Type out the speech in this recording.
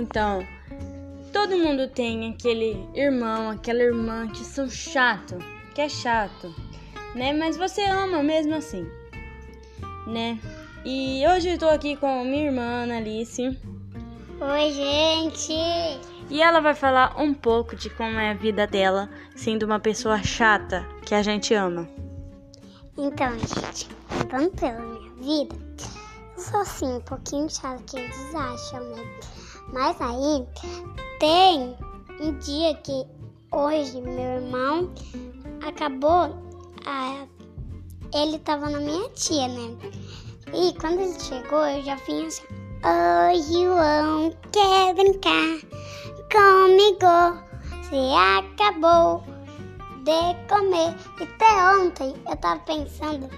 Então, todo mundo tem aquele irmão, aquela irmã que são chato, que é chato, né? Mas você ama mesmo assim, né? E hoje eu tô aqui com minha irmã Alice. Oi, gente! E ela vai falar um pouco de como é a vida dela, sendo uma pessoa chata que a gente ama. Então, gente, contando pela minha vida, sou assim, um pouquinho chata que eles acham, né? Mas aí tem um dia que hoje meu irmão acabou. A, ele tava na minha tia, né? E quando ele chegou, eu já vim assim. Oi, João, quer brincar comigo? Se acabou de comer. E até ontem eu tava pensando